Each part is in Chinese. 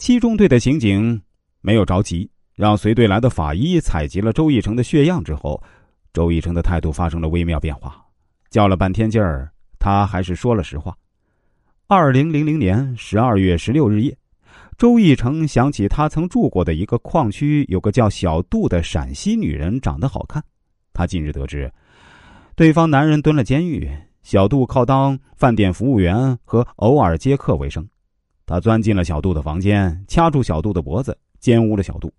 七中队的刑警没有着急，让随队来的法医采集了周义成的血样之后，周义成的态度发生了微妙变化。较了半天劲儿，他还是说了实话。二零零零年十二月十六日夜，周义成想起他曾住过的一个矿区，有个叫小杜的陕西女人，长得好看。他近日得知，对方男人蹲了监狱，小杜靠当饭店服务员和偶尔接客为生。他钻进了小杜的房间，掐住小杜的脖子，奸污了小杜。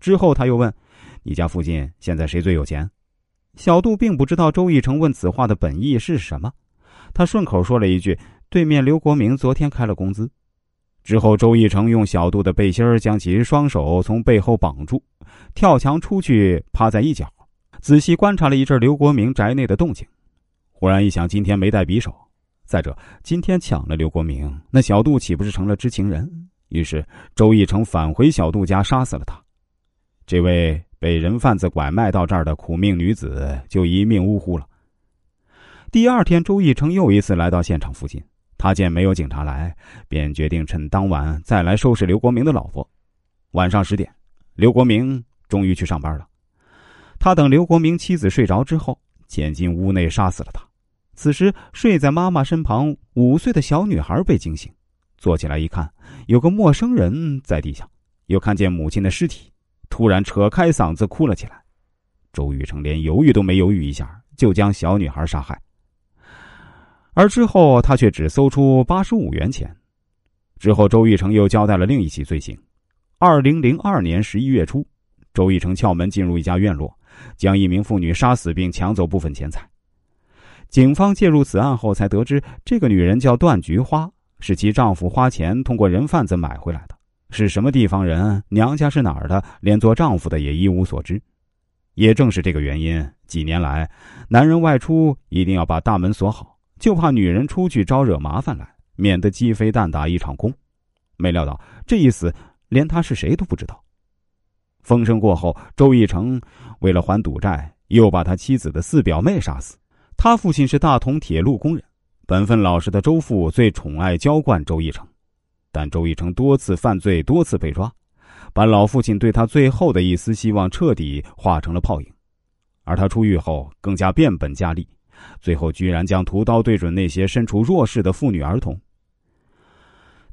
之后，他又问：“你家附近现在谁最有钱？”小杜并不知道周义成问此话的本意是什么，他顺口说了一句：“对面刘国明昨天开了工资。”之后，周义成用小杜的背心将其双手从背后绑住，跳墙出去，趴在一角，仔细观察了一阵刘国明宅内的动静。忽然一想，今天没带匕首。再者，今天抢了刘国明，那小杜岂不是成了知情人？于是周义成返回小杜家，杀死了他。这位被人贩子拐卖到这儿的苦命女子就一命呜呼了。第二天，周义成又一次来到现场附近，他见没有警察来，便决定趁当晚再来收拾刘国明的老婆。晚上十点，刘国明终于去上班了。他等刘国明妻子睡着之后，潜进屋内杀死了他。此时，睡在妈妈身旁五岁的小女孩被惊醒，坐起来一看，有个陌生人在地下，又看见母亲的尸体，突然扯开嗓子哭了起来。周玉成连犹豫都没犹豫一下，就将小女孩杀害。而之后，他却只搜出八十五元钱。之后，周玉成又交代了另一起罪行：二零零二年十一月初，周玉成撬门进入一家院落，将一名妇女杀死并抢走部分钱财。警方介入此案后，才得知这个女人叫段菊花，是其丈夫花钱通过人贩子买回来的。是什么地方人，娘家是哪儿的，连做丈夫的也一无所知。也正是这个原因，几年来，男人外出一定要把大门锁好，就怕女人出去招惹麻烦来，免得鸡飞蛋打一场空。没料到这一死，连他是谁都不知道。风声过后，周义成为了还赌债，又把他妻子的四表妹杀死。他父亲是大同铁路工人，本分老实的周父最宠爱娇惯周义成，但周义成多次犯罪，多次被抓，把老父亲对他最后的一丝希望彻底化成了泡影。而他出狱后更加变本加厉，最后居然将屠刀对准那些身处弱势的妇女儿童。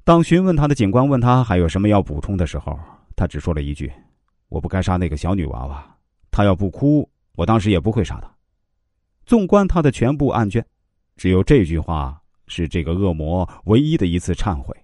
当询问他的警官问他还有什么要补充的时候，他只说了一句：“我不该杀那个小女娃娃，她要不哭，我当时也不会杀她。”纵观他的全部案卷，只有这句话是这个恶魔唯一的一次忏悔。